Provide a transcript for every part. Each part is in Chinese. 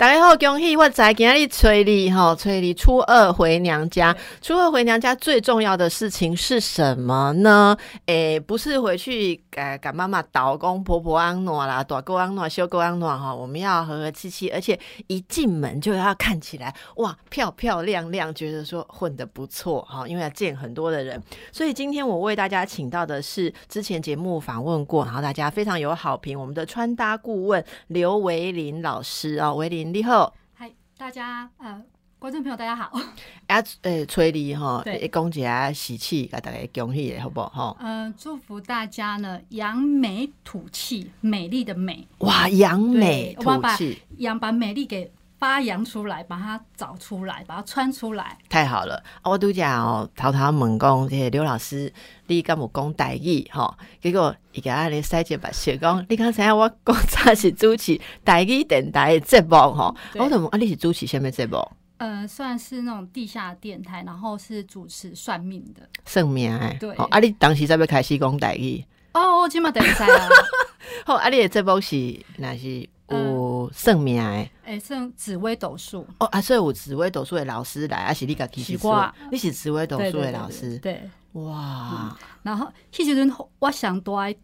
大家好，恭喜我在今日催你哈，催你初二回娘家。初二回娘家最重要的事情是什么呢？诶，不是回去给给妈妈倒公婆婆安暖啦，大哥安暖，小哥安暖哈。我们要和和气气，而且一进门就要看起来哇漂漂亮亮，觉得说混得不错哈，因为要见很多的人。所以今天我为大家请到的是之前节目访问过，然后大家非常有好评，我们的穿搭顾问刘维林老师啊，维林。你好，嗨，大家呃，观众朋友大家好。啊，呃，催你哈，一讲一下，喜气，给大家恭喜的，好不好？哈，嗯，祝福大家呢，扬眉吐气，美丽的美。哇，扬眉吐气，扬把美丽给。发扬出来，把它找出来，把它穿出来，太好了！我都讲哦，偷偷问讲，这刘老师，你敢有讲台语哈？结果伊个安尼塞一把血讲，你刚才我讲他是主持台语电台的节目哈？我怎么啊？你是主持什么节目？呃，算是那种地下电台，然后是主持算命的，算命哎。对，啊，你当时在要开始讲台语？哦，我今嘛等一下啊。好，啊，你的节目是那是？有算命诶，诶，算紫微斗数哦，啊，所以有紫微斗数的老师来，啊是你家其实说你是紫微斗数的老师，对，哇，然后其实我想多爱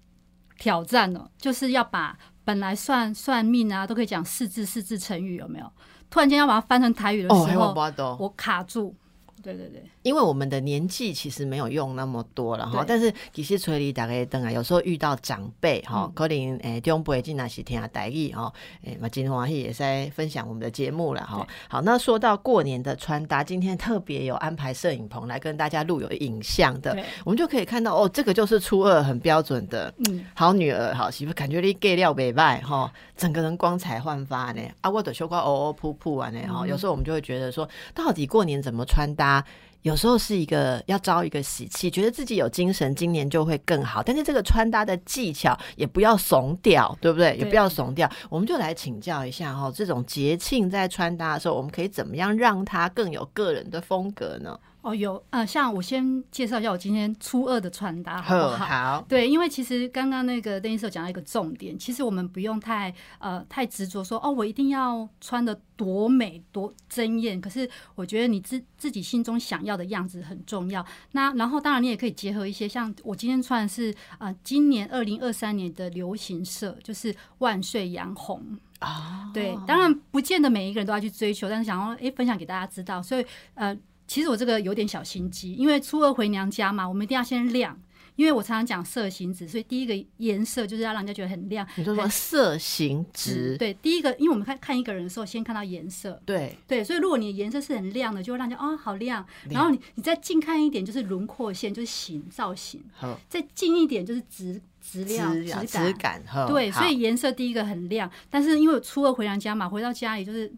挑战哦，就是要把本来算算命啊，都可以讲四字四字成语，有没有？突然间要把它翻成台语的时候，我卡住。对对对，因为我们的年纪其实没有用那么多了哈，但是其实催你打开灯啊，有时候遇到长辈哈，可能诶中辈进来是听下台语哈，诶嘛金华喜也在分享我们的节目了哈。好，那说到过年的穿搭，今天特别有安排摄影棚来跟大家录有影像的，我们就可以看到哦，这个就是初二很标准的，嗯，好女儿好媳妇，感觉你 gay 料美败哈，整个人光彩焕发呢。啊，我的绣花哦哦噗噗啊呢哈，有时候我们就会觉得说，到底过年怎么穿搭？有时候是一个要招一个喜气，觉得自己有精神，今年就会更好。但是这个穿搭的技巧也不要怂掉，对不对？也不要怂掉。我们就来请教一下哈，这种节庆在穿搭的时候，我们可以怎么样让它更有个人的风格呢？哦，有呃，像我先介绍一下我今天初二的穿搭，好不好？好。对，因为其实刚刚那个邓医生讲到一个重点，其实我们不用太呃太执着说哦，我一定要穿的多美多争艳。可是我觉得你自自己心中想要的样子很重要。那然后当然你也可以结合一些，像我今天穿的是呃今年二零二三年的流行色，就是万岁洋红啊。对，当然不见得每一个人都要去追求，但是想要哎分享给大家知道，所以呃。其实我这个有点小心机，因为初二回娘家嘛，我们一定要先亮。因为我常常讲色形值，所以第一个颜色就是要让人家觉得很亮。你说什么色行直？对，第一个，因为我们看看一个人的时候，先看到颜色。对对，所以如果你的颜色是很亮的，就会让人家哦好亮。然后你你再近看一点，就是轮廓线，就是形造型。好，再近一点就是质质量质感。对，所以颜色第一个很亮，但是因为初二回娘家嘛，回到家里就是。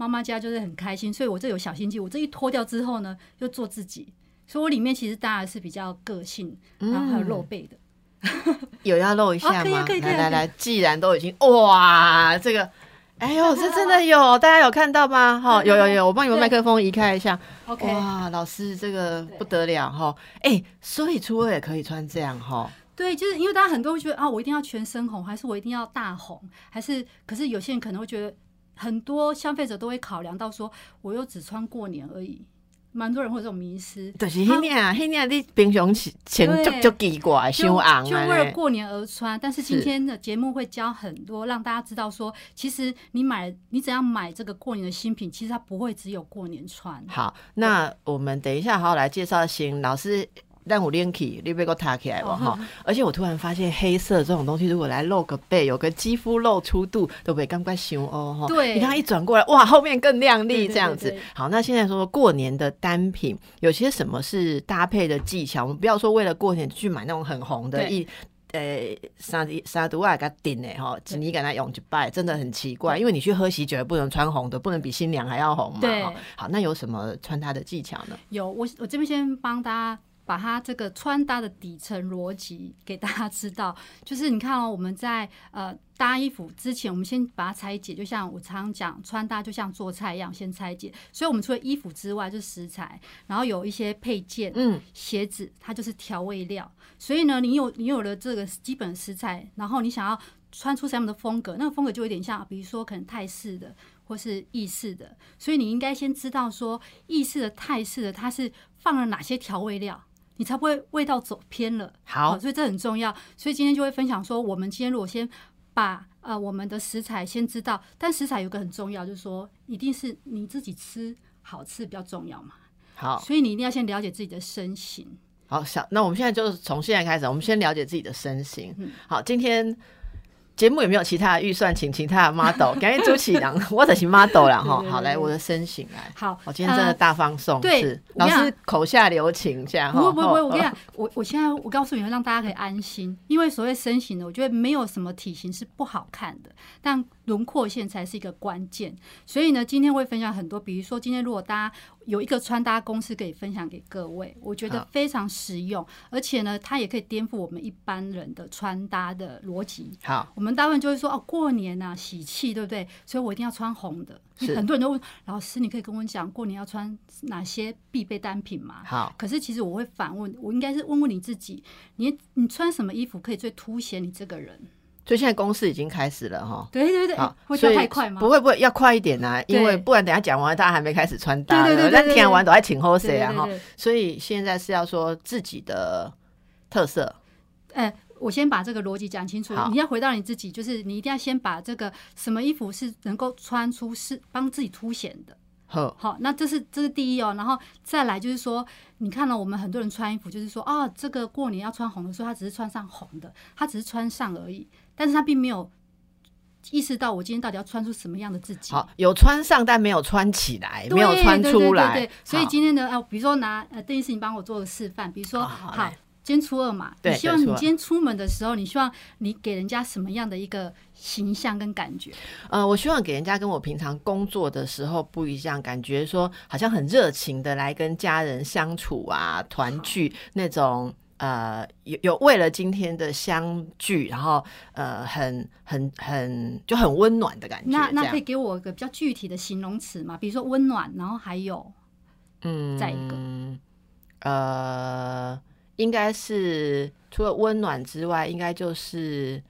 妈妈家就是很开心，所以我这有小心机。我这一脱掉之后呢，就做自己，所以我里面其实当然是比较个性，然后还有露背的。有要露一下吗？来来来，既然都已经哇，这个，哎呦，这真的 有，大家有看到吗？哈，有有有，我帮你们麦克风移开一下。OK。哇，老师这个不得了哈！哎，所以初二也可以穿这样哈。对，就是因为大家很多会觉得啊，我一定要全身红，还是我一定要大红，还是？可是有些人可能会觉得。很多消费者都会考量到说，我又只穿过年而已，蛮多人会有这种迷失。就是那年啊，那年你平常前就就奇怪，就昂就为了过年而穿。但是今天的节目会教很多，让大家知道说，其实你买你怎样买这个过年的新品，其实它不会只有过年穿。好，那我们等一下好好来介绍新老师。但我练起，你别给我抬起来吧哈！而且我突然发现，黑色这种东西，如果来露个背，有个肌肤露出度，都不会刚刚熊哦哈。对，你看一转过来，哇，后面更亮丽这样子。好，那现在说过年的单品，有些什么是搭配的技巧？我们不要说为了过年去买那种很红的一呃沙沙毒啊，给它顶诶哈，你给它用去拜，真的很奇怪。因为你去喝喜酒，不能穿红的，不能比新娘还要红嘛。对，好，那有什么穿它的技巧呢？有，我我这边先帮大家。把它这个穿搭的底层逻辑给大家知道。就是你看哦，我们在呃搭衣服之前，我们先把它拆解，就像我常常讲，穿搭就像做菜一样，先拆解。所以，我们除了衣服之外，就是食材，然后有一些配件，嗯，鞋子，它就是调味料。所以呢，你有你有了这个基本食材，然后你想要穿出什么样的风格，那个风格就有点像，比如说可能泰式的。或是意式的，所以你应该先知道说意式的、泰式的，它是放了哪些调味料，你才不会味道走偏了。好，所以这很重要。所以今天就会分享说，我们今天如果先把呃我们的食材先知道，但食材有个很重要，就是说一定是你自己吃好吃比较重要嘛。好，所以你一定要先了解自己的身形。好，想那我们现在就是从现在开始，我们先了解自己的身形。好，今天。节目有没有其他的预算，请其他的 model，感谢朱启良，我只是 model 啦哈。好，来我的身形来。好，我今天真的大放送，对，老师口下留情这样。不不不，我跟你讲，我我现在我告诉你，让大家可以安心，因为所谓身形呢，我觉得没有什么体型是不好看的，但。轮廓线才是一个关键，所以呢，今天会分享很多。比如说，今天如果大家有一个穿搭公式可以分享给各位，我觉得非常实用，而且呢，它也可以颠覆我们一般人的穿搭的逻辑。好，我们大部分就会说哦，过年啊，喜气，对不对？所以我一定要穿红的。很多人都问老师，你可以跟我讲过年要穿哪些必备单品吗？好，可是其实我会反问，我应该是问问你自己，你你穿什么衣服可以最凸显你这个人？所以现在公司已经开始了哈，对对对，会跳太快吗？不会不会，要快一点啊，因为不然等下讲完，大家还没开始穿搭呢。但听完都还请后谁啊哈？所以现在是要说自己的特色。哎，我先把这个逻辑讲清楚。你要回到你自己，就是你一定要先把这个什么衣服是能够穿出是帮自己凸显的。好，好，那这是这是第一哦，然后再来就是说，你看到我们很多人穿衣服，就是说啊，这个过年要穿红的时候，他只是穿上红的，他只是穿上而已，但是他并没有意识到我今天到底要穿出什么样的自己。好，有穿上，但没有穿起来，没有穿出来。对所以今天呢，啊，比如说拿呃邓医师，你帮我做个示范，比如说好。今天初二嘛，你希望你今天出门的时候，你希望你给人家什么样的一个形象跟感觉？呃，我希望给人家跟我平常工作的时候不一样，感觉说好像很热情的来跟家人相处啊，团聚那种呃，有有为了今天的相聚，然后呃，很很很就很温暖的感觉。那那可以给我一个比较具体的形容词吗？比如说温暖，然后还有嗯，再一个呃。应该是除了温暖之外，应该就是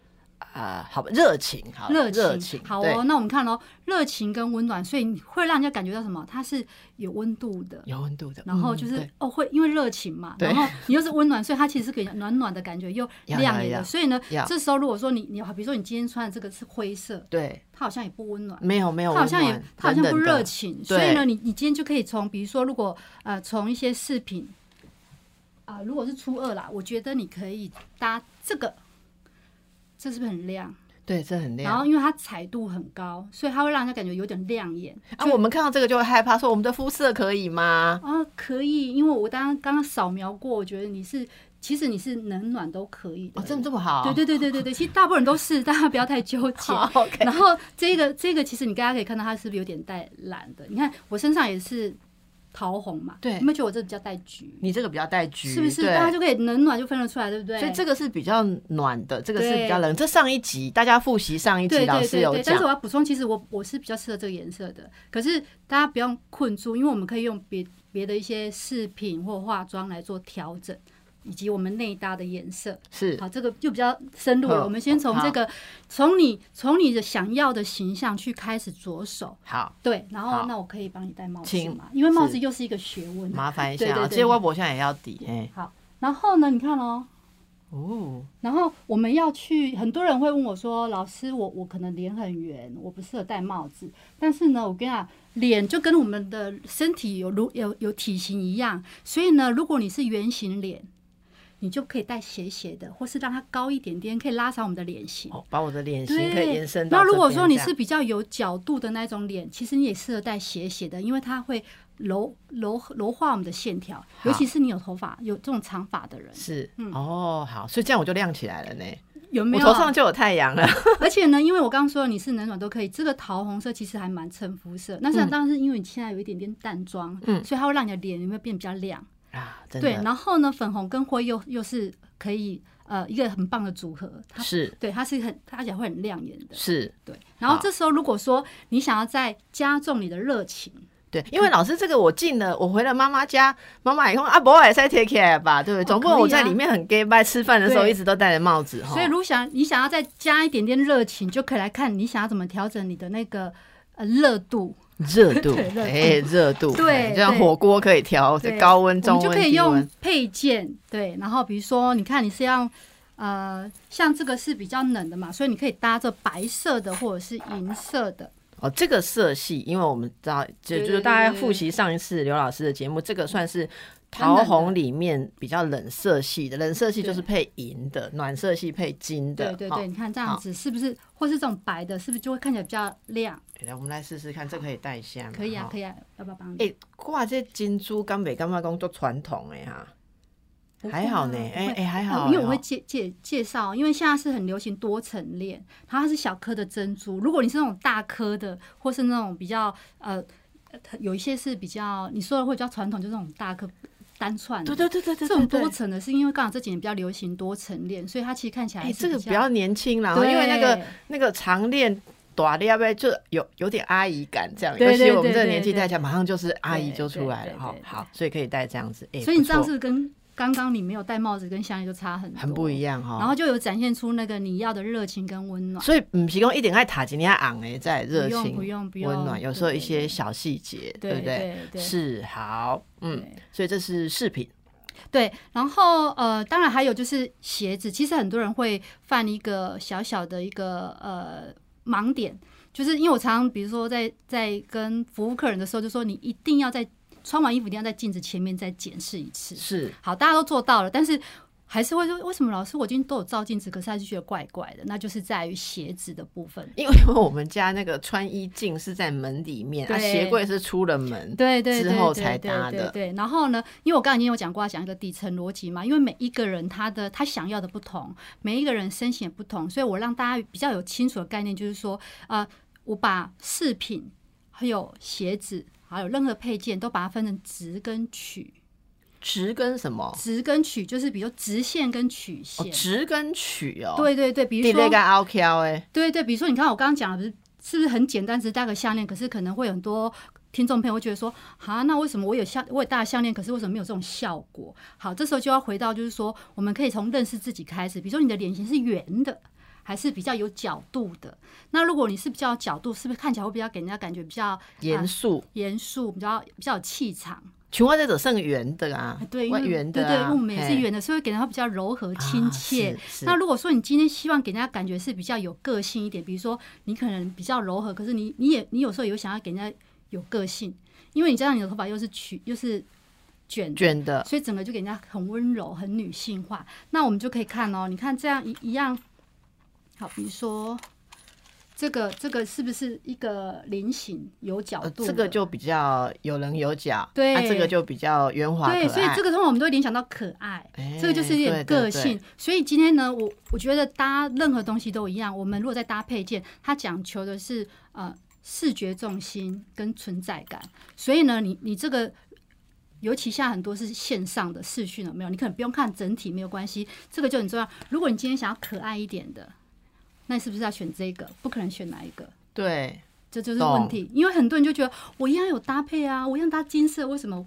啊，好热情，好热情，好哦。那我们看喽，热情跟温暖，所以会让人家感觉到什么？它是有温度的，有温度的。然后就是哦，会因为热情嘛，然后你又是温暖，所以它其实是给暖暖的感觉，又 亮眼的。所以呢，这时候如果说你你好，比如说你今天穿的这个是灰色，对，它好像也不温暖，没有没有，它好像也它好像不热情。所以呢，你你今天就可以从比如说，如果呃从一些饰品。啊，如果是初二啦，我觉得你可以搭这个，这是不是很亮？对，这很亮。然后因为它彩度很高，所以它会让人家感觉有点亮眼。啊，我们看到这个就会害怕，说我们的肤色可以吗？啊，可以，因为我刚刚刚刚扫描过，我觉得你是，其实你是冷暖都可以的。哦，真的这么好？对对对对对对，其实大部分人都是，大家不要太纠结。然后这个这个，其实你大家可以看到，它是不是有点带蓝的？你看我身上也是。桃红嘛，对，有没有觉得我这比较带橘？你这个比较带橘，是不是？大家就可以冷暖就分得出来，对不对？所以这个是比较暖的，这个是比较冷。这上一集大家复习上一集老师有讲，但是我要补充，其实我我是比较适合这个颜色的。可是大家不用困住，因为我们可以用别别的一些饰品或化妆来做调整。以及我们内搭的颜色是好，这个就比较深入了。我们先从这个，从你从你的想要的形象去开始着手。好，对，然后那我可以帮你戴帽子吗？因为帽子又是一个学问，麻烦一下。其实微博现在也要抵。哎，好，然后呢？你看哦，哦，然后我们要去，很多人会问我说：“老师，我我可能脸很圆，我不适合戴帽子。”但是呢，我跟你讲，脸就跟我们的身体有如有有体型一样，所以呢，如果你是圆形脸。你就可以戴斜斜的，或是让它高一点点，可以拉长我们的脸型，把我的脸型可以延伸到。那如果说你是比较有角度的那种脸，其实你也适合戴斜斜的，因为它会柔柔柔化我们的线条，尤其是你有头发有这种长发的人。是，嗯哦，好，所以这样我就亮起来了呢。有没有？我头上就有太阳了。而且呢，因为我刚刚说你是冷暖都可以，这个桃红色其实还蛮衬肤色。那是当然是因为你现在有一点点淡妆，嗯，所以它会让你的脸有没有变比较亮？啊，真对，然后呢，粉红跟灰又又是可以呃一个很棒的组合，它是对它是很它起来会很亮眼的。是，对，然后好这时候如果说你想要再加重你的热情，对，因为老师这个我进了，我回了妈妈家，妈妈也说啊，不会再 take care 吧，对不对？总不能我在里面很 gay 拜吃饭的时候一直都戴着帽子哈。所以如果想你想要再加一点点热情，就可以来看你想要怎么调整你的那个呃热度。热度，对热度。哎，热度，对哎就像火锅可以调对高温、中温、就可以用低温。配件，对，然后比如说，你看你是要呃，像这个是比较冷的嘛，所以你可以搭着白色的或者是银色的，哦，这个色系，因为我们知道，就就是大家复习上一次刘老师的节目，这个算是桃红里面比较冷色系的，冷色系就是配银的，暖色系配金的。哈对对对，你看这样子是不是，或是这种白的，是不是就会看起来比较亮？来，我们来试试看，这可以戴一下吗？可以啊，可以。啊，要不要帮你？哎、挂这金珠干北干嘛工作传统哎哈，还好呢，啊哎哎、还好、呃因为我会哦介介介绍，因为现在是很流行多层链，它是小颗的珍珠。如果你是那种大颗的，或是那种比较呃，呃有一些是比较你说的会比较传统，就是那种大颗单串的。对对对对对，这种多层的，是因为刚好这几年比较流行多层链，所以它其实看起来这个比较年轻啦，因为那个那个长链。短链呗，就有有点阿姨感这样，尤其我们这个年纪戴起来，马上就是阿姨就出来了哈。好，所以可以戴这样子。哎、所以你这样不错是不是跟刚刚你没有戴帽子跟项链就差很多，很不一样哈。然后就有展现出那个你要的热情跟温暖。所以不提供一点爱塔吉尼亚昂哎，在热情、不用不用温暖，有时候一些小细节，对不对？对对是好，嗯，所以这是饰品，对，然后呃，当然还有就是鞋子，其实很多人会犯一个小小的一个呃盲点，就是因为我常常比如说在在跟服务客人的时候，就说你一定要在穿完衣服一定要在镜子前面再检视一次。是好，大家都做到了，但是还是会说，为什么老师我今天都有照镜子，可是还是觉得怪怪的？那就是在于鞋子的部分。因为因为我们家那个穿衣镜是在门里面，啊，鞋柜是出了门，对对对之后才搭的对对。然后呢，因为我刚才已经有讲过，要讲一个底层逻辑嘛，因为每一个人他的他想要的不同，每一个人身形也不同，所以我让大家比较有清楚的概念，就是说，呃，我把饰品还有鞋子还有任何配件都把它分成直跟曲。直跟什么？直跟曲就是比如直线跟曲哦，线。直跟曲哦，，对对对，比如说第那个凹挑哎，对对，比如说你看我刚刚讲的，不是是不是很简单，只是戴个项链，可是可能会有很多听众朋友会觉得说，啊，那为什么我有项我有戴项链，可是为什么没有这种效果？好，这时候就要回到就是说，我们可以从认识自己开始，比如说你的脸型是圆的。还是比较有角度的。那如果你是比较有角度，是不是看起来会比较给人家感觉比较严肃。严肃，比较比较有气场？群花在走剩圆的啊，对，因为圆的对对，因啊，为我们也是圆的，所以给人家比较柔和亲啊切。那如果说你今天希望给人家感觉是比较有个性一点，比如说你可能比较柔和，可是你你也你有时候有想要给人家有个性，因为你加上你的头发又是曲又是卷的卷的，所以整个就给人家很温柔、很女性化。那我们就可以看哦，你看这样一一样，好，比如说这个这个是不是一个菱形有角呃度的、这个就比较有棱有角，对啊这个就比较圆滑，对，所以这个通常我们都会联想到可爱。哎这个就是一点个性，对所以今天呢，我我觉得搭任何东西都一样。我们如果在搭配件，它讲求的是呃视觉重心跟存在感。所以呢，你你这个，尤其现在很多是线上的视讯了没有？你可能不用看整体没有关系，这个就很重要。如果你今天想要可爱一点的，那你是不是要选这个？不可能选哪一个？对。这就是问题，因为很多人就觉得我一样有搭配啊，我一样搭金色，为什么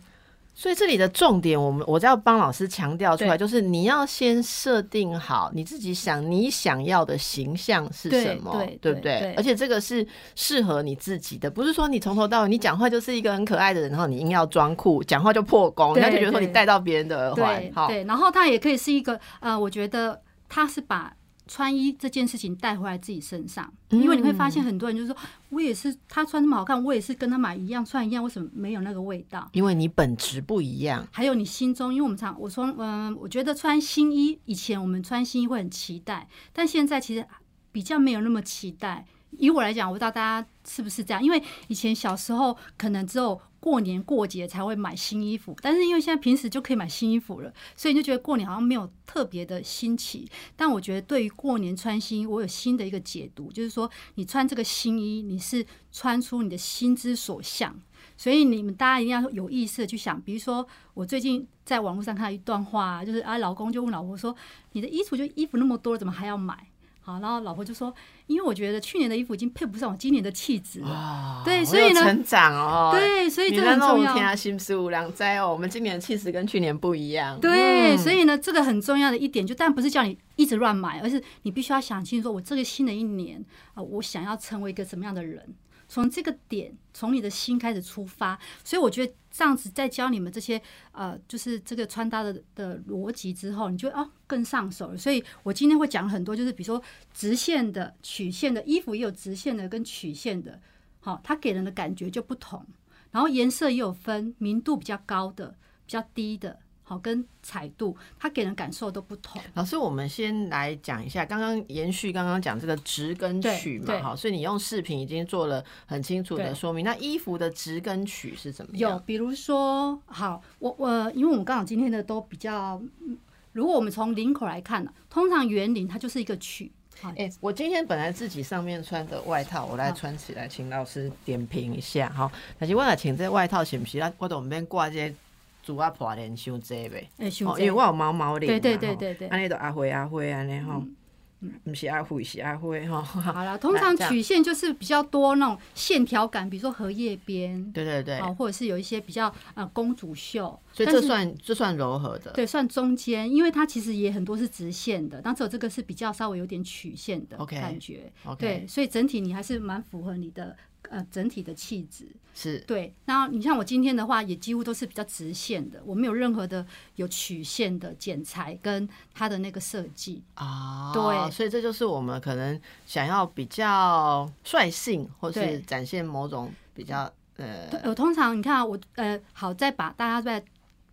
所以这里的重点，我们我在要帮老师强调出来，就是你要先设定好你自己想你想要的形象是什么，对不对？对对而且这个是适合你自己的，不是说你从头到尾你讲话就是一个很可爱的人，然后你硬要装酷，讲话就破功，对人家就觉得说你对带到别人的耳环对，然后他也可以是一个呃，我觉得他是把穿衣这件事情带回来自己身上，因为你会发现很多人就是说，我也是他穿这么好看，我也是跟他买一样穿一样，为什么没有那个味道？因为你本质不一样，还有你心中，因为我们常我说，嗯、我觉得穿新衣，以前我们穿新衣会很期待，但现在其实比较没有那么期待。以我来讲，我不知道大家是不是这样，因为以前小时候可能只有过年过节才会买新衣服，但是因为现在平时就可以买新衣服了，所以就觉得过年好像没有特别的新奇。但我觉得对于过年穿新衣，我有新的一个解读，就是说你穿这个新衣，你是穿出你的心之所向。所以你们大家一定要有意识的去想，比如说我最近在网络上看到一段话，就是啊，老公就问老婆说：“你的衣服就衣服那么多，怎么还要买？”好，然后老婆就说：“因为我觉得去年的衣服已经配不上我今年的气质了。”对，所以呢，成长哦，对，所以这很重要。天心十五两灾哦，我们今年的气质跟去年不一样。对，所以呢，这个很重要的一点，就但不是叫你一直乱买，而是你必须要想清楚，我这个新的一年啊，我想要成为一个什么样的人。从这个点，从你的心开始出发，所以我觉得上次在教你们这些呃，就是这个穿搭的的逻辑之后，你就哦更上手了。所以我今天会讲很多，就是比如说直线的、曲线的衣服也有直线的跟曲线的，好，它给人的感觉就不同。然后颜色也有分明度比较高的、比较低的。好，跟彩度，它给人感受都不同。老师，我们先来讲一下，刚刚延续刚刚讲这个直跟曲嘛，好，所以你用视频已经做了很清楚的说明。那衣服的直跟曲是怎么样？有，比如说，好，我我，因为我们刚好今天的都比较，如果我们从领口来看呢，通常圆领它就是一个曲。哎，我今天本来自己上面穿的外套，我来穿起来，请老师点评一下。哈，但是我来请这外套是不是？我我们挂这。主要破脸伤济呗，哦，因为我有毛毛脸对对对对，安尼都阿灰阿灰安尼吼，不是阿灰是阿灰吼。好了，通常曲线就是比较多那种线条感，比如说荷叶边，对对对，或者是有一些比较呃公主袖，所以这算这算柔和的，对，算中间，因为它其实也很多是直线的，但只有这个是比较稍微有点曲线的感觉，对，所以整体你还是蛮符合你的。呃，整体的气质是对。然后你像我今天的话，也几乎都是比较直线的，我没有任何的有曲线的剪裁跟它的那个设计啊。对，所以这就是我们可能想要比较率性，或是展现某种比较呃。我通常你看我呃，好再把大家再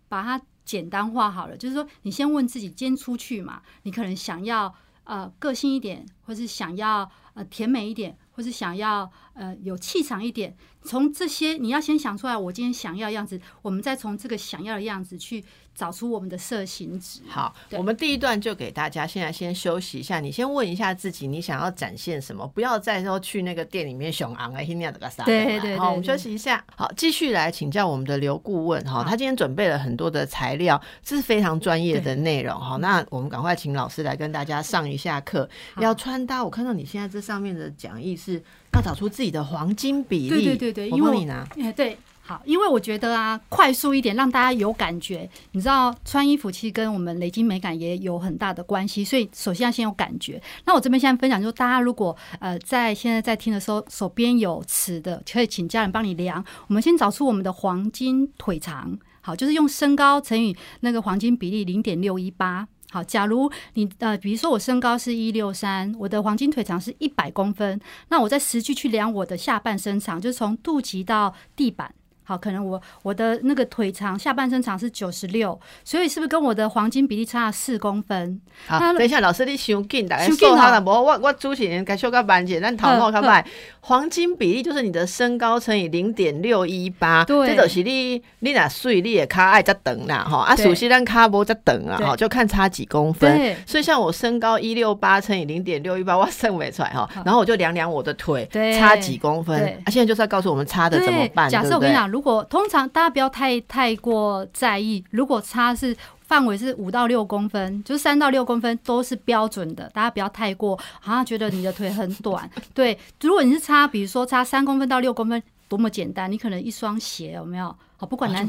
把它简单化好了，就是说你先问自己，今天出去嘛，你可能想要呃个性一点，或是想要呃甜美一点。就是想要呃有气场一点，从这些你要先想出来，我今天想要样子，我们再从这个想要的样子去找出我们的色形值。好，我们第一段就给大家现在先休息一下，你先问一下自己，你想要展现什么？不要再说去那个店里面熊昂哎，那样的个啥？对对。好，我们休息一下。好，继续来请教我们的刘顾问哈，他今天准备了很多的材料，这是非常专业的内容哈。那我们赶快请老师来跟大家上一下课。要穿搭，我看到你现在这上面的讲义是。要找出自己的黄金比例。对对对对，我帮你拿。对，好，因为我觉得啊，快速一点，让大家有感觉。你知道，穿衣服其实跟我们累积美感也有很大的关系，所以首先要先有感觉。那我这边现在分享，就是大家如果呃在现在在听的时候，手边有尺的，可以请家人帮你量。我们先找出我们的黄金腿长，好，就是用身高乘以那个黄金比例零点六一八。好，假如你呃，比如说我身高是一六三，我的黄金腿长是一百公分，那我在实际去量我的下半身长，就是从肚脐到地板。好，可能我我的那个腿长，下半身长是九十六，所以是不是跟我的黄金比例差了四公分？好，等一下，老师你想紧，大家说他了，无我我主持人该修个慢些，咱头脑看卖黄金比例就是你的身高乘以零点六一八，这就是你你俩水你也卡爱在等啦哈，啊，熟悉咱卡波在等啊哈，就看差几公分。所以像我身高一六八乘以零点六一八，我算不出来哈，然后我就量量我的腿差几公分。啊，现在就是要告诉我们差的怎么办？假设我跟你讲，如如果通常大家不要太太过在意，如果差是范围是五到六公分，就是三到六公分都是标准的，大家不要太过好像觉得你的腿很短。对，如果你是差，比如说差三公分到六公分，多么简单，你可能一双鞋有没有？好，不管男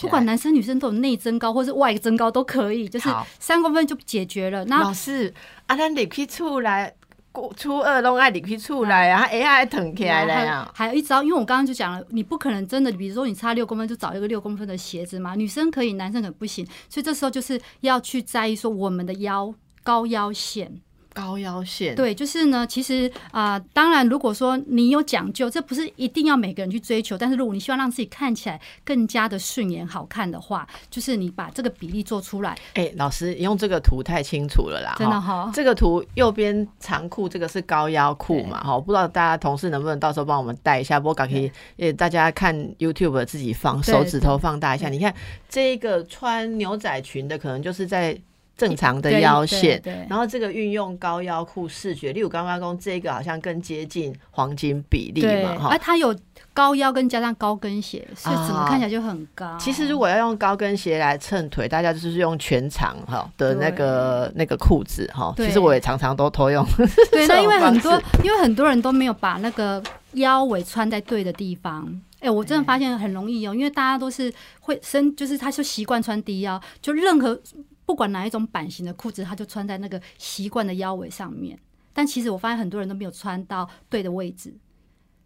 不管男生女生都有内增高或是外增高都可以，就是三公分就解决了。那老师，阿兰你可以出来。初二拢爱你去出来啊，哎呀，疼起来了呀。还有一招，因为我刚刚就讲了，你不可能真的，比如说你差六公分就找一个六公分的鞋子嘛，女生可以，男生可能不行，所以这时候就是要去在意说我们的腰高腰线。高腰线对，就是呢。其实啊，当然，如果说你有讲究，这不是一定要每个人去追求。但是，如果你希望让自己看起来更加的顺眼、好看的话，就是你把这个比例做出来。哎，老师用这个图太清楚了啦，真的哈。这个图右边长裤，这个是高腰裤嘛？哈，不知道大家同事能不能到时候帮我们带一下？不过可以，呃，大家看 YouTube 自己放手指头放大一下。你看这个穿牛仔裙的，可能就是在。正常的腰线，对对对然后这个运用高腰裤视觉，例如刚刚讲这个好像更接近黄金比例，嘛，哈而。它有高腰跟加上高跟鞋，所以整个啊看起来就很高。其实如果要用高跟鞋来衬腿，大家就是用全长哈的那个那个裤子哈。其实我也常常都偷用。对，那因为很多，因为很多人都没有把那个腰围穿在对的地方。哎、我真的发现很容易哦，因为大家都是会身，就是他就习惯穿低腰，就任何不管哪一种版型的裤子，他就穿在那个习惯的腰围上面。但其实我发现很多人都没有穿到对的位置，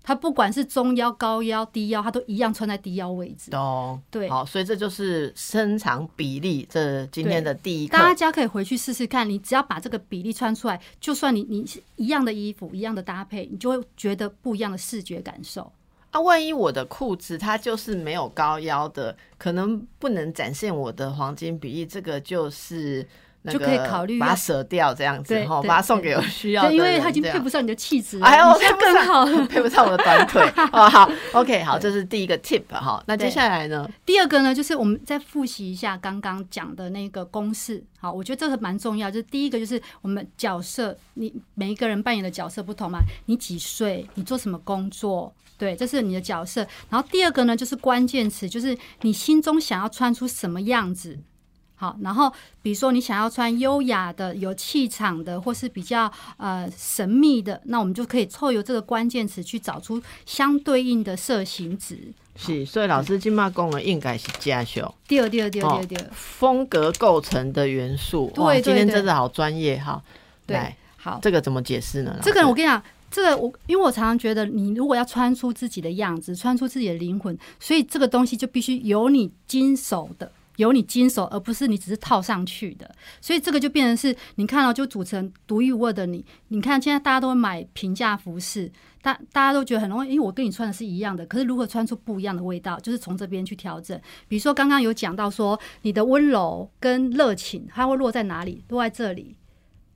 他不管是中腰、高腰、低腰，他都一样穿在低腰位置。懂，对好，所以这就是身长比例，这今天的第一课。大家可以回去试试看，你只要把这个比例穿出来，就算你你一样的衣服、一样的搭配，你就会觉得不一样的视觉感受。啊，万一我的裤子它就是没有高腰的，可能不能展现我的黄金比例，这个就是那个就可以考虑把它舍掉这样子哈，对对把它送给有需要的对，人，因为它已经配不上你的气质了，哎呦，你现在更好。配不上我的短腿 哦。好，OK，好，这是第一个 tip 哈。那接下来呢？第二个呢，就是我们再复习一下刚刚讲的那个公式。好，我觉得这个蛮重要。就是第一个就是我们角色，你每一个人扮演的角色不同嘛，你几岁，你做什么工作，对，这是你的角色。然后第二个呢，就是关键词，就是你心中想要穿出什么样子。好，然后比如说你想要穿优雅的、有气场的，或是比较呃神秘的，那我们就可以凑由这个关键词去找出相对应的色型值。是，所以老师今嘛讲的应该是加修第二，第二，第二，哦第二，第二，风格构成的元素。对哇，今天真的好专业哈。对，，好，这个怎么解释呢？这个老师我跟你讲，这个我因为我常常觉得，你如果要穿出自己的样子，穿出自己的灵魂，所以这个东西就必须由你经手的。由你经手，而不是你只是套上去的，所以这个就变成是，你看到、就组成独一无二的你。你看现在大家都会买平价服饰，大大家都觉得很容易，因为我跟你穿的是一样的，可是如何穿出不一样的味道，就是从这边去调整。比如说刚刚有讲到说，你的温柔跟热情，它会落在哪里？落在这里，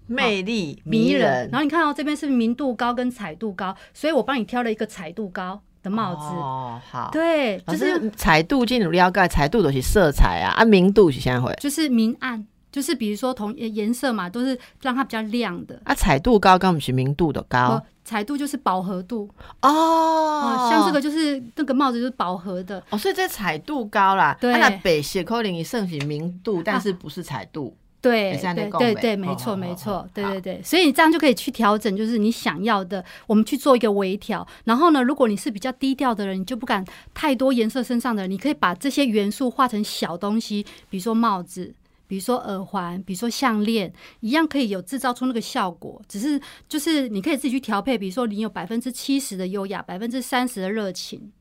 魅力迷人。然后你看到、这边是明度高跟彩度高，所以我帮你挑了一个彩度高的帽子。哦，好。对，就是，彩度进入了解，彩度都是色彩啊，啊，明度是现在会就是明暗，就是比如说同呃颜色嘛，都是让它比较亮的。啊，彩度高，跟不是明度的高哦，彩度就是饱和度哦哦，像这个就是那个帽子就是饱和的，哦，所以这彩度高啦，对啊那北斜可能盛行明度，但是不是彩度。对对对对，没错没错，对对对，所以你这样就可以去调整，就是你想要的，我们去做一个微调。然后呢，如果你是比较低调的人，你就不敢太多颜色身上的人，你可以把这些元素化成小东西，比如说帽子。比如说耳环，比如说项链，一样可以有制造出那个效果。只是就是你可以自己去调配，比如说你有百分之七十的优雅，百分之三十的热情。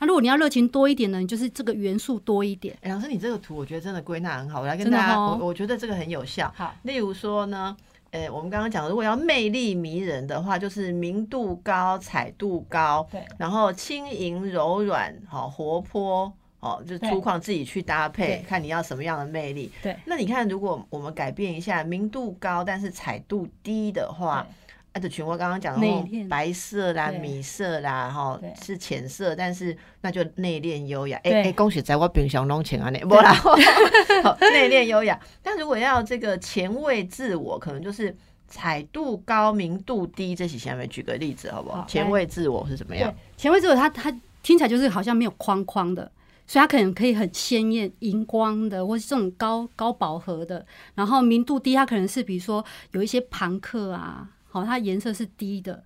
那、如果你要热情多一点呢，你就是这个元素多一点。哎、老师，你这个图我觉得真的归纳很好，我来跟大家，哦我我觉得这个很有效。好，例如说呢，呃，我们刚刚讲，如果要魅力迷人的话，就是明度高、彩度高，对然后轻盈柔软，好、活泼。哦，就是粗犷自己去搭配，看你要什么样的魅力。对，那你看，如果我们改变一下，明度高但是彩度低的话，啊，就全国刚刚讲的白色啦、米色啦，哈，是浅色，但是那就内敛优雅。哎、哎，恭喜在我平常弄钱啊，那不啦，内敛优雅。但如果要这个前卫自我，可能就是彩度高、明度低。这些下面举个例子好不好？前卫自我是怎么样？，前卫自我它它听起来就是好像没有框框的，所以它可能可以很鲜艳、荧光的，或是这种高高饱和的。然后明度低，它可能是比如说有一些朋克啊，好，它颜色是低的，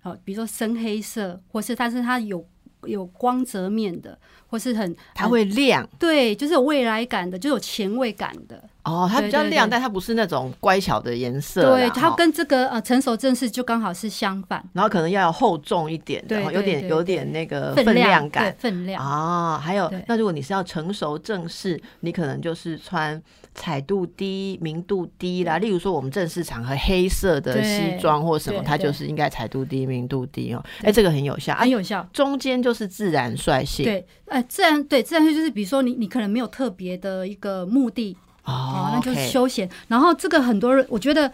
好，比如说深黑色，或是但是它有有光泽面的，或是很它会亮对，就是有未来感的，就有前卫感的。哦，它比较亮，但它不是那种乖巧的颜色啦。对，它跟这个呃成熟正式就刚好是相反，然后可能要有厚重一点然后有点有点那个分量感。分量。啊，还有，那如果你是要成熟正式，你可能就是穿彩度低、明度低啦。例如说，我们正式场合黑色的西装或什么，它就是应该彩度低、明度低哦。哎，这个很有效啊很。有效，中间就是自然率性对，呃，自然对自然就是，比如说你你可能没有特别的一个目的哦哦，那就是休闲。然后这个很多人我觉得，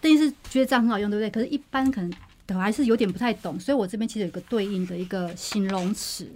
但是觉得这样很好用，对不对？可是，一般可能我还是有点不太懂，所以我这边其实有一个对应的一个形容词。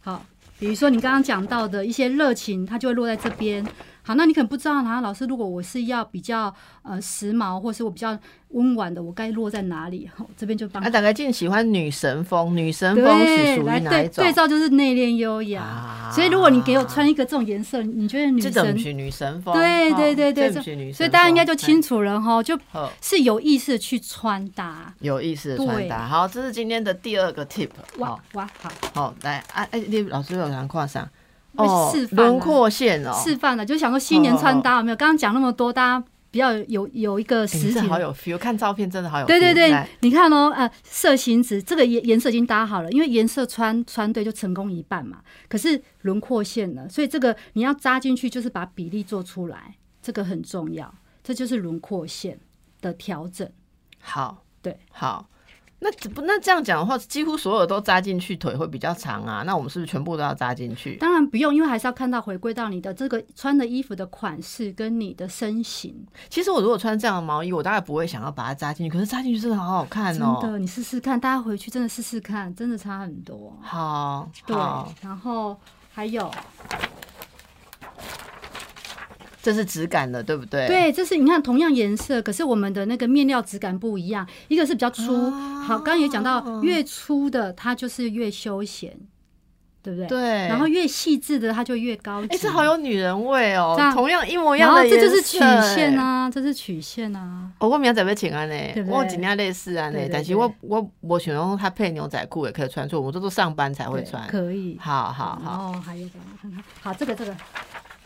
好，比如说你刚刚讲到的一些热情，它就会落在这边。好，那你可能不知道，然后老师，如果我是要比较呃时髦，或是我比较温婉的，我该落在哪里？好，这边就帮啊，大概进喜欢女神风，女神风是对，属于哪一种？对照就是内敛优雅。啊所以如果你给我穿一个这种颜色，你觉得女神这种是女神风，对哦对对对所以大家应该就清楚，了哈，就是有意识去穿搭。有意识的穿搭。好，这是今天的第二个 tip。哇好，哇，好，好，来啊，哎，你老师有人跨上会哦示，范啊轮廓线哦，示范了，就想说新年穿搭有没有？刚刚讲那么多，大家比较有有一个哎实体好有 feel，看照片真的好有。对对对，你看哦，呃，色型纸这个颜颜色已经搭好了，因为颜色穿穿对就成功一半嘛。可是轮廓线呢，所以这个你要扎进去，就是把比例做出来，这个很重要。这就是轮廓线的调整。好，对，好。那不那这样讲的话，几乎所有都扎进去，腿会比较长啊。那我们是不是全部都要扎进去？当然不用，因为还是要看到回归到你的这个穿的衣服的款式跟你的身形。其实我如果穿这样的毛衣，我大概不会想要把它扎进去。可是扎进去真的好好看哦真哦。的，你试试看，大家回去真的试试看，真的差很多。好，对，，然后还有，这是质感的，对不对？，对，这是你看同样颜色，可是我们的那个面料质感不一样，一个是比较粗，哦好，刚刚也讲到，越粗的它就是越休闲，对不对？。对。然后越细致的它就越高级。哎、这好有女人味哦同样一模一然样的颜色，这就是曲线哎。啊，这是曲线啊。哦，我明仔载要请安呢我尽量类似安呢但是我我我想用它配牛仔裤也可以穿，所以我们这都上班才会穿。可以。好好然好，后还有什么？好，这个这个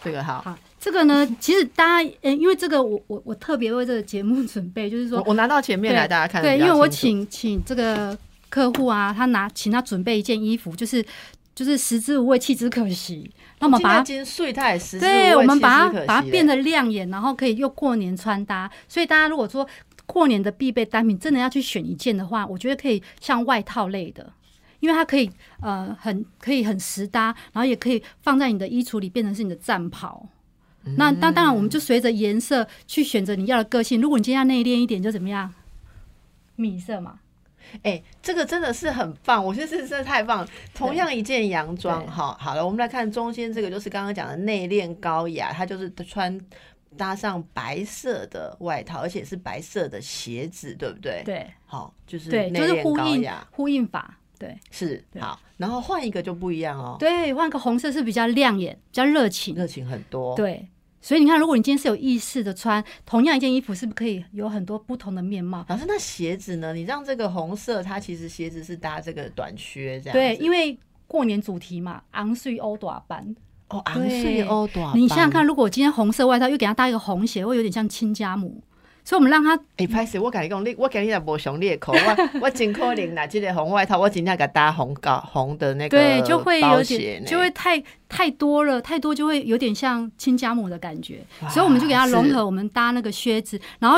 这个好。好，这个呢，其实大家，呃，因为这个我我我特别为这个节目准备，就是说，我我拿到前面来，大家看得对，因为我请请这个客户啊，他拿请他准备一件衣服，就是就是食之无味，弃之可惜。那我们把它，对，我们把它把它变得得亮眼，然后可以又过年穿搭。所以大家如果说过年的必备单品，真的要去选一件的话，我觉得可以像外套类的。因为它可以呃很可以很实搭，然后也可以放在你的衣橱里变成是你的战袍。那当当然，我们就随着颜色去选择你要的个性。如果你今天要内敛一点，就怎么样？米色嘛，哎、这个真的是很棒，我觉得这真的太棒了。同样一件洋装，哈好，好了，我们来看中间这个，就是刚刚讲的内敛高雅，它就是穿搭上白色的外套，而且是白色的鞋子，对不对？，对好，就是就是呼应呼应法。对是好，然后换一个就不一样哦，对，换个红色是比较亮眼、比较热情。热情很多，，对，所以你看，如果你今天是有意识的穿同样一件衣服，是不是可以有很多不同的面貌？老师，那鞋子呢？你让这个红色，它其实鞋子是搭这个短靴这样，对，因为过年主题嘛，昂睡欧短版。哦，昂睡欧短，你想想看，，如果我今天红色外套又给他搭一个红鞋，会有点像亲家母。所以我们让他哎，歹势，我跟你讲，你我跟你也无上你的口，我 我真可能拿这个红外套，我今天给搭红高红的那个对就会有点就会太太多了，太多就会有点像亲家母的感觉。所以我们就给他融合，我们搭那个靴子，然后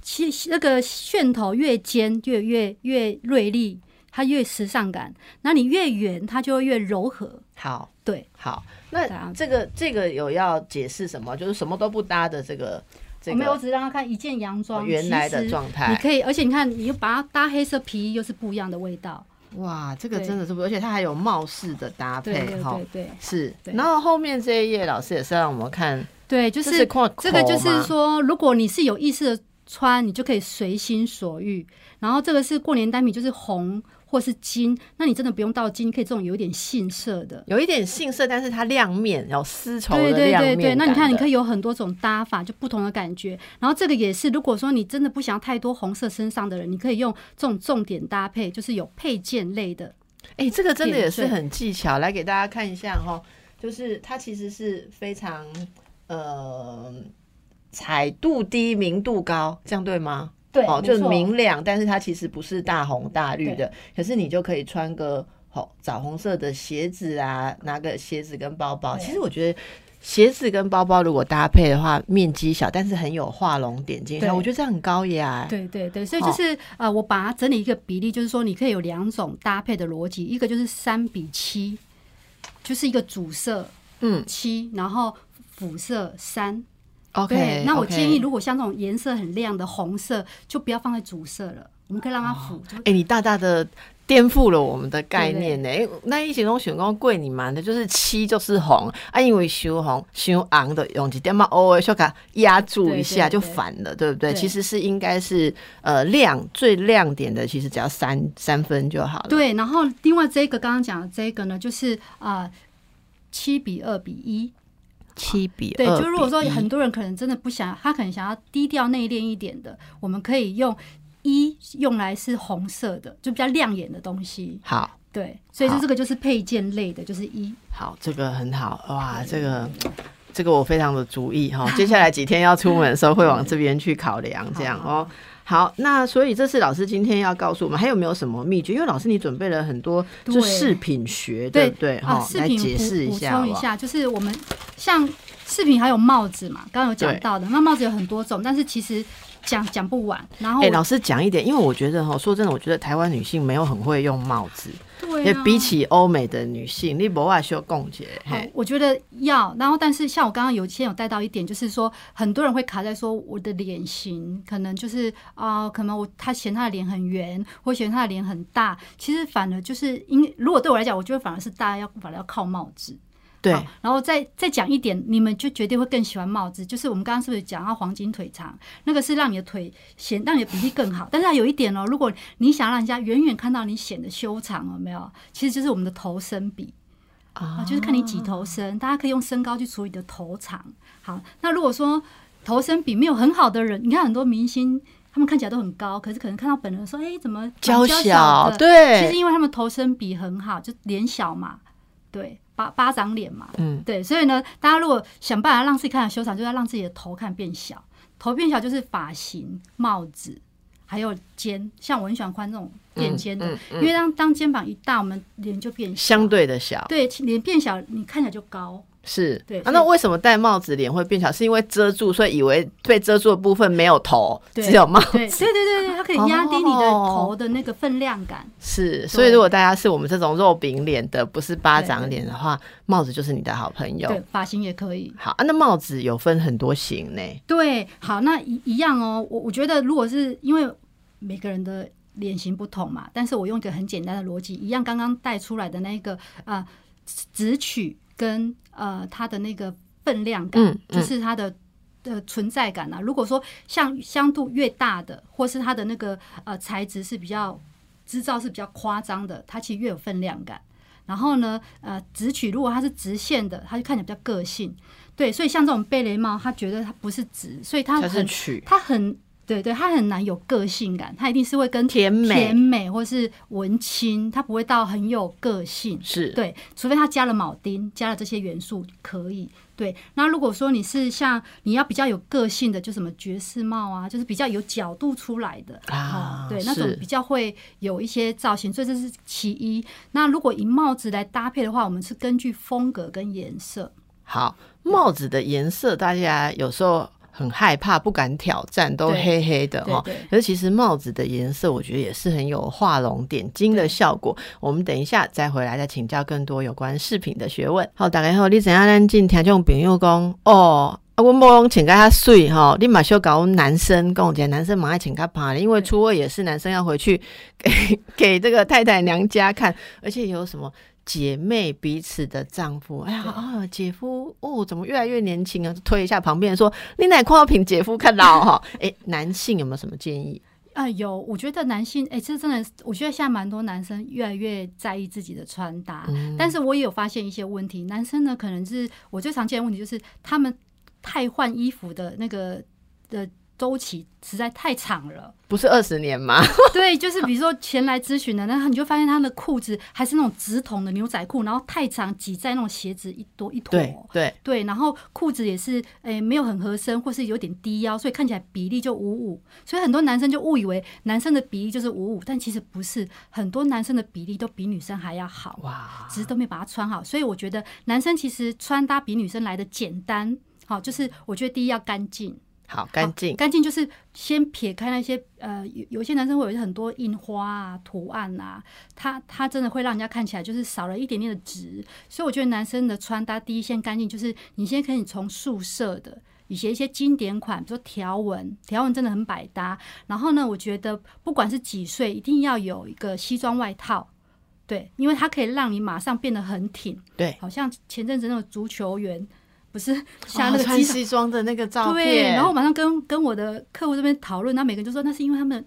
其那个楦头越尖越越越锐利，它越时尚感。那你越圆，它就会越柔和。好对，好，那这个这个有要解释什么？就是什么都不搭的这个没有，我只是让他看一件洋装，原来的状态你可以，而且你看，你又把它搭黑色皮衣，又是不一样的味道。哇，这个真的是不，而且它还有帽式的搭配哈对对，对是。对然后后面这一页老师也是让我们看，对，就是这是这个就是说，如果你是有意识的穿，你就可以随心所欲。然后这个是过年单品，就是红或是金，那你真的不用到金，可以这种有一点杏色的。有一点杏色，但是它亮面，然后丝绸对的亮面对对对，那你看，你可以以有很多种搭法，就不同的感觉。然后这个也是，如果说你真的不想要太多红色身上的人，你可以用这种重点搭配，就是有配件类的。哎、这个真的也是很技巧，来给大家看一下哈，就是它其实是非常呃彩度低、明度高，这样对吗？对哦，就是明亮，但是它其实不是大红大绿的，可是你就可以穿个好枣红色的鞋子啊，拿个鞋子跟包包。其实我觉得鞋子跟包包如果搭配的话，面积小，但是很有画龙点睛，对我觉得这样很高雅。对对对，所以就是、呃，我把它整理一个比例，就是说你可以有两种搭配的逻辑，一个就是三比七，就是一个主色嗯七，然后辅色三。，OK，对，那我建议，如果像这种颜色很亮的红色，就不要放在主色了。我们可以让它俯。哎，你大大的。颠覆了我们的概念呢！那以前种选光贵你嘛的，就是七就是红啊，因为修红修昂的用一点嘛，偶尔小卡压住一下就反了，对不对？其实是应该是呃亮最亮点的，其实只要三三分就好了。对，然后另外这个刚刚讲的这个呢，就是啊七比二比一，七比对，就如果说很多人可能真的不想，他可能想要低调内敛一点的，我们可以用。一用来是红色的，就比较亮眼的东西。好，对，所以就这个就是配件类的，就是一。好，这个很好哇，这个这个我非常的注意哈。接下来几天要出门的时候，会往这边去考量这样哦。好，那所以这是老师今天要告诉我们，还有没有什么秘诀？因为老师你准备了很多就饰品学，对不对？哈，来解释一下，补充一下，就是我们像饰品还有帽子嘛，刚刚有讲到的，那帽子有很多种，但是其实。讲讲不完，然后哎，老师讲一点，因为我觉得哈，说真的，我觉得台湾女性没有很会用帽子，对，比起欧美的女性，你不外修共结。好，我觉得要，然后但是像我刚刚有先有带到一点，就是说很多人会卡在说我的脸型可能就是啊，可能我他嫌他的脸很圆，或嫌他的脸很大，其实反而就是因如果对我来讲，我觉得反而是大家要反而要靠帽子。对，然后再再讲一点，你们就绝对会更喜欢帽子。就是我们刚刚是不是讲到黄金腿长，那个是让你的腿显，让你的比例更好。但是它有一点哦，如果你想让人家远远看到你显得修长，有没有？其实就是我们的头身比啊，就是看你几头身。大家可以用身高去除你的头长。好，那如果说头身比没有很好的人，你看很多明星，他们看起来都很高，可是可能看到本人说，哎，怎么娇小？对，其实因为他们头身比很好，就脸小嘛，对。巴巴掌脸嘛，嗯，对，所以呢，大家如果想办法让自己看起来修长，就要让自己的头看变小。头变小就是发型、帽子，还有肩。像我很喜欢宽这种垫肩的，因为当当肩膀一大，我们脸就变相对的小。对，脸变小，你看起来就高。是，对啊，那为什么戴帽子脸会变小？是因为遮住，所以以为被遮住的部分没有头，只有帽子。对对对对，它可以压低你的头的那个分量感。是，所以如果大家是我们这种肉饼脸的，不是巴掌脸的话，帽子就是你的好朋友。对，发型也可以。好啊，那帽子有分很多型呢。对，好，那一一样哦。我我觉得，如果是因为每个人的脸型不同嘛，但是我用一个很简单的逻辑，一样刚刚带出来的那个啊，直取。跟呃，它的那个分量感，就是它的的存在感啊。如果说像香度越大的，或是它的那个呃材质是比较制造是比较夸张的，它其实越有分量感。然后呢，呃，直取如果它是直线的，它就看起来比较个性。对，所以像这种贝雷帽，他觉得它不是直，所以它很它很。对对，它很难有个性感，它一定是会跟甜美、甜美或是文青，它不会到很有个性。是对，除非它加了铆钉，加了这些元素可以。对，那如果说你是像你要比较有个性的，就什么爵士帽啊，就是比较有角度出来的啊，对，那种比较会有一些造型，所以这是其一。那如果以帽子来搭配的话，我们是根据风格跟颜色。好，帽子的颜色，大家有时候。很害怕，不敢挑战，都黑黑的哈。可是其实帽子的颜色，我觉得也是很有画龙点睛的效果。我们等一下再回来，再请教更多有关饰品的学问。好，大家好，你怎样咱进听众朋友讲哦？啊，我莫请给他睡哈，你马修搞男生跟我讲，男生马上请他爬，因为初二也是男生要回去给 给这个太太娘家看，而且有什么？姐妹彼此的丈夫，哎呀啊，姐夫哦，怎么越来越年轻啊？推一下旁边说，你哪块要品姐夫看到哈？哎，男性有没有什么建议啊？有，我觉得男性，哎，这真的，我觉得现在蛮多男生越来越在意自己的穿搭，但是我也有发现一些问题。男生呢，可能是我最常见的问题就是他们太换衣服的那个的。周期实在太长了，不是二十年吗？对，就是比如说前来咨询的，然后你就发现他的裤子还是那种直筒的牛仔裤，然后太长挤在那种鞋子一多一坨，对对，然后裤子也是诶没有很合身，或是有点低腰，所以看起来比例就五五，所以很多男生就误以为男生的比例就是五五，但其实不是，很多男生的比例都比女生还要好。哇，只是都没把它穿好，所以我觉得男生其实穿搭比女生来的简单，好，就是我觉得第一要干净。好干净，干净就是先撇开那些呃，有有些男生会有很多印花啊、图案啊，他他真的会让人家看起来就是少了一点点的值。所以我觉得男生的穿搭第一先干净，就是你先可以从素色的。写一些经典款，比如说条纹，条纹真的很百搭。然后呢，我觉得不管是几岁，一定要有一个西装外套，对，因为它可以让你马上变得很挺。对，好像前阵子那个足球员不是下哦那个穿西装的那个照片对，片，然后我马上跟跟我的客户这边讨论，那每个人就说那是因为他们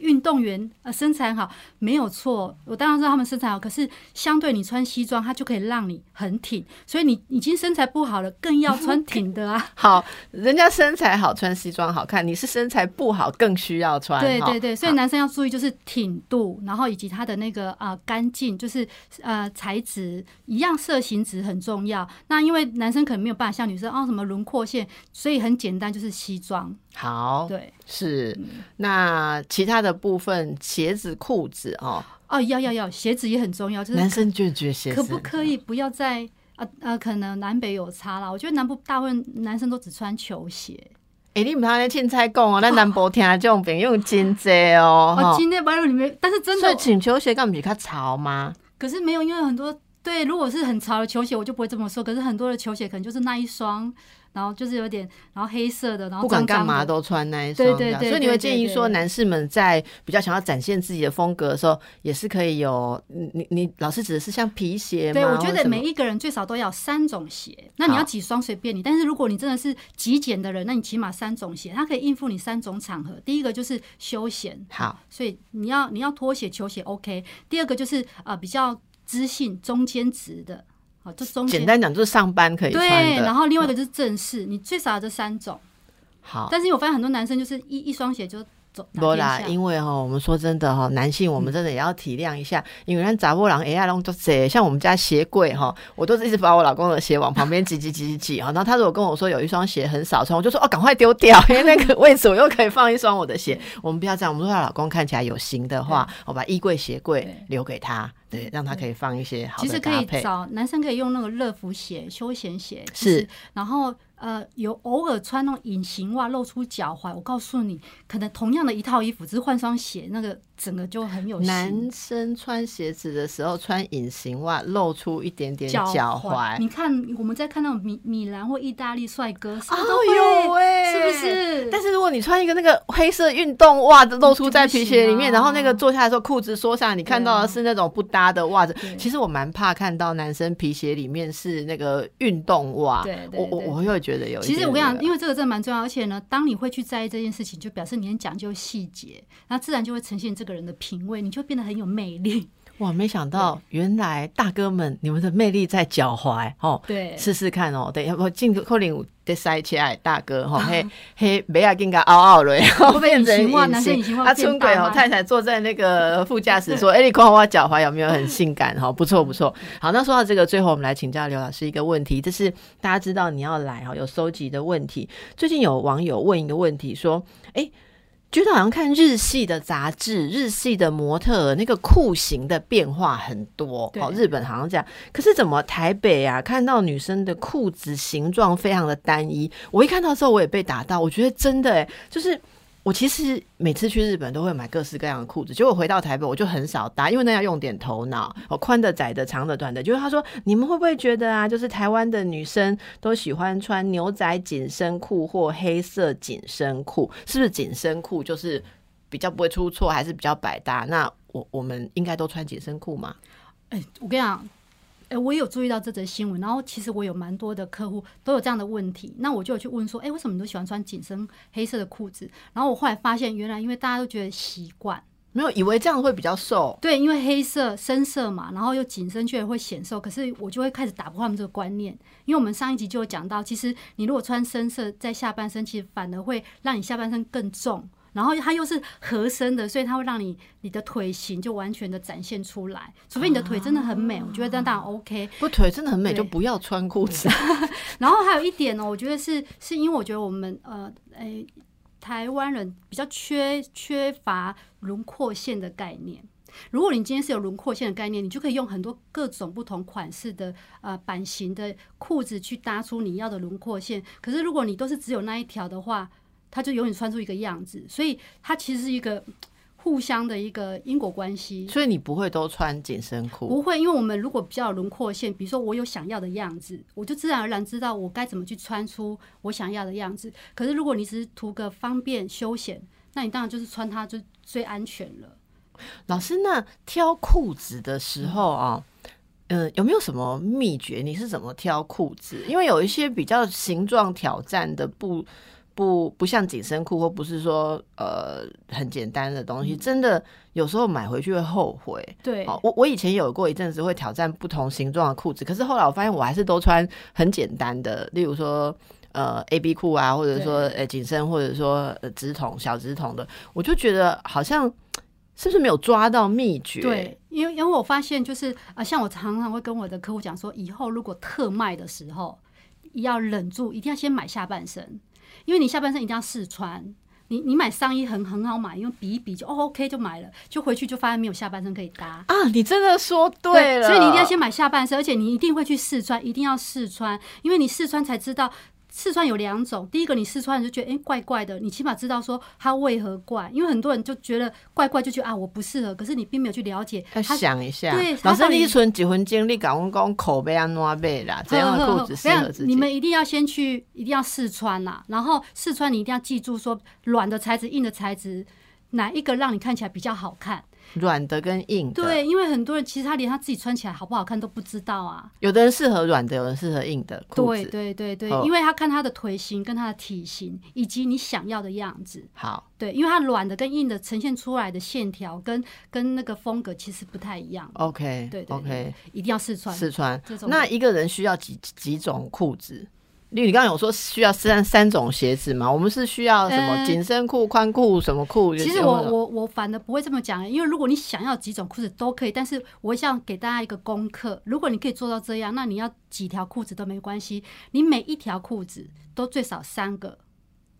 运动员呃身材好，没有错，我当然知道他们身材好，可是相对你穿西装，它就可以让你很挺，所以你已经身材不好了，更要穿挺的啊。好，人家身材好，穿西装好看，你是身材不好，更需要穿。对对对，所以男生要注意就是挺度，然后以及它的那个啊干净，就是呃材质一样，色型值很重要。那因为男生可能没有办法像女生哦什么轮廓线，所以很简单就是西装。好对，是。嗯那其他的部分，鞋子、裤子哦，哦要要要，鞋子也很重要，就是男生就觉得鞋子可不可以不要再啊啊？可能南北有差啦。我觉得南部大部分男生都只穿球鞋。哎、你唔通咧凊彩讲哦，咱南部听这种朋友真济哦，哦，吼今天白鹿里面，但是真的，所以请球鞋干不是较潮吗？可是没有，因为很多对，如果是很潮的球鞋，我就不会这么说。可是很多的球鞋可能就是那一双，然后就是有点，然后黑色的，然后不管干嘛都穿那一双对所以你会建议说，男士们在比较想要展现自己的风格的时候，也是可以有你你你老师指的是像皮鞋吗？对，我觉得每一个人最少都要三种鞋，那你要好几双随便你。但是如果你真的是极简的人，那你起码三种鞋，它可以应付你三种场合。第一个就是休闲，好所以你要你要拖鞋、球鞋 OK。第二个就是呃比较知性、中间值的，好，这中间简单讲就是上班可以穿对。的。然后另外一个就是正式，你最少要这三种。好，但是我发现很多男生就是一一双鞋就走打不啦，因为哈，我们说真的哈，男性我们真的也要体谅一下，因为咱杂波郎哎呀，拢都这，像我们家鞋柜哈，我都是一直把我老公的鞋往旁边挤挤挤挤挤哈，然后他如果跟我说有一双鞋很少穿，我就说哦，赶快丢掉，因为那个位置我又可以放一双我的鞋。我们不要这样，我们说他老公看起来有型的话，我把衣柜鞋柜留给他，对，让他可以放一些好其实可以。找男生可以用那个乐福鞋、休闲鞋，是。然后呃有偶尔穿那种隐形袜露出脚踝，我告诉你，可能同样的一套衣服，只是换双鞋，那个整个就很有男生穿鞋子的时候穿隐形袜，露出一点点脚脚踝，你看我们在看那种米米兰或意大利帅哥，是不是哦都会？有哎、是不是？但是如果你穿一个那个黑色运动袜子露出在皮鞋里面，然后那个坐下来的时候裤子缩下来，你看到的是那种不搭的袜子。对其实我蛮怕看到男生皮鞋里面是那个运动袜，对我我我会觉得有。其实我跟你讲，因为这个真的蛮重要，而且呢，当你会去在意这件事情，就表示你很讲究细节，那自然就会呈现这个人的品味，你就会变得很有魅力。哇，没想到原来大哥们你们的魅力在脚踝哦。对，试试看哦，等一下我进可能有得塞起来，大哥哈，嘿嘿，没要跟个凹凹了，然后会不会变成隐形形袜啊，变春鬼哦太太坐在那个副驾驶 说：“哎、你看我脚踝有没有很性感？哈，不错不错。好，那说到这个，最后我们来请教刘老师一个问题，这是大家知道你要来哈，有收集的问题。最近有网友问一个问题，说：哎、觉得好像看日系的杂志，日系的模特儿那个裤型的变化很多，对哦，日本好像这样。可是怎么台北啊，看到女生的裤子形状非常的单一，我一看到之后我也被打到，我觉得真的哎，就是。我其实每次去日本都会买各式各样的裤子，结果回到台北我就很少搭，因为那要用点头脑，哦，宽的、窄的、长的、短的。就是他说，你们会不会觉得啊，就是台湾的女生都喜欢穿牛仔紧身裤或黑色紧身裤，是不是紧身裤就是比较不会出错，还是比较百搭？那我我们应该都穿紧身裤吗？哎、我跟你讲，哎、我也有注意到这则新闻，然后其实我有蛮多的客户都有这样的问题，那我就有去问说，哎、为什么你都喜欢穿紧身黑色的裤子？然后我后来发现，原来因为大家都觉得习惯，没有，以为这样会比较瘦。对，因为黑色深色嘛，然后又紧身，却会显瘦。可是我就会开始打破他们这个观念，因为我们上一集就有讲到，其实你如果穿深色在下半身，其实反而会让你下半身更重。然后它又是合身的，所以它会让你你的腿型就完全的展现出来。除非你的腿真的很美，我觉得这样当然 OK。不腿真的很美，就不要穿裤子。然后还有一点呢，我觉得是是因为我觉得我们呃诶、台湾人比较缺缺乏轮廓线的概念。如果你今天是有轮廓线的概念，你就可以用很多各种不同款式的呃版型的裤子去搭出你要的轮廓线。可是如果你都是只有那一条的话，它就永远穿出一个样子。所以它其实是一个互相的一个因果关系。所以你不会都穿紧身裤？不会，因为我们如果比较有轮廓线，比如说我有想要的样子，我就自然而然知道我该怎么去穿出我想要的样子。可是如果你只是图个方便休闲，那你当然就是穿它就最安全了。老师，那挑裤子的时候啊，嗯，有没有什么秘诀？你是怎么挑裤子？因为有一些比较形状挑战的不不不像紧身裤，或不是说呃很简单的东西，真的有时候买回去会后悔。对，我我以前有过一阵子会挑战不同形状的裤子，可是后来我发现我还是都穿很简单的，例如说呃 A B 裤啊，或者说呃紧身，或者说呃直筒小直筒的，我就觉得好像。是不是没有抓到秘诀？对，因为因为我发现就是啊，像我常常会跟我的客户讲说，以后如果特卖的时候，要忍住，一定要先买下半身，因为你下半身一定要试穿。你你买上衣很很好买，因为比一比就哦 OK 就买了，就回去就发现没有下半身可以搭啊！你真的说对了，所以你一定要先买下半身，而且你一定会去试穿，一定要试穿，因为你试穿才知道。试穿有两种，第一个你试穿就觉得哎怪怪的，你起码知道说它为何怪，因为很多人就觉得怪怪就觉得啊我不适合，可是你并没有去了解。要想一下，对，老师，你存几分精力讲讲口碑安怎买啦？这样的裤子适合自己。你们一定要先去，一定要试穿啦，然后试穿你一定要记住说软的材质、硬的材质哪一个让你看起来比较好看。软的跟硬的，对，因为很多人其实他连他自己穿起来好不好看都不知道啊。有的人适合软的，有人适合硬的裤子。对对对对，因为他看他的腿型跟他的体型以及你想要的样子。好，对，因为它软的跟硬的呈现出来的线条跟跟那个风格其实不太一样。OK，对对，OK，一定要试穿。试穿。那一个人需要几几种裤子？因为你刚刚有说需要三三种鞋子嘛，我们是需要什么紧身裤、宽裤什么裤？其实我我我反而不会这么讲，因为如果你想要几种裤子都可以，但是我想给大家一个功课，如果你可以做到这样，那你要几条裤子都没关系，你每一条裤子都最少三个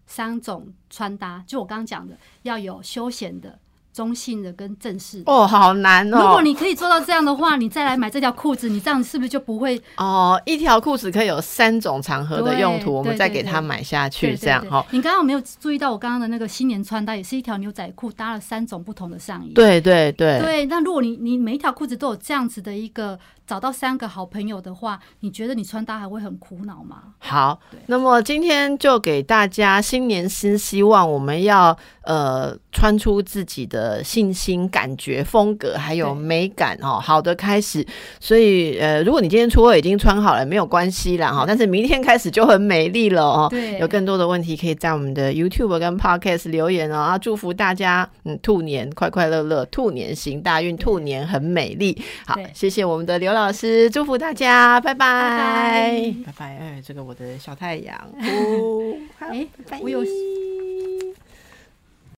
三种穿搭，就我刚刚讲的，要有休闲的。中性的跟正式哦，好难哦。如果你可以做到这样的话，你再来买这条裤子，你这样是不是就不会哦？一条裤子可以有三种场合的用途，我们再给它买下去，这样哈。你刚刚有没有注意到我刚刚的那个新年穿搭，也是一条牛仔裤搭了三种不同的上衣？对对对对。那如果你你每一条裤子都有这样子的一个。找到三个好朋友的话，你觉得你穿搭还会很苦恼吗？好，那么今天就给大家新年新希望，我们要呃穿出自己的信心、感觉、风格还有美感哦，好的开始。所以呃，如果你今天初二已经穿好了，没有关系啦哈，但是明天开始就很美丽了哦。对，有更多的问题可以在我们的 YouTube 跟 Podcast 留言哦。啊，祝福大家嗯，兔年快快乐乐，兔年行大运，兔年很美丽。好，谢谢我们的刘。老师，祝福大家，拜拜，拜拜，哎，这个我的小太阳，哦，哎、我有。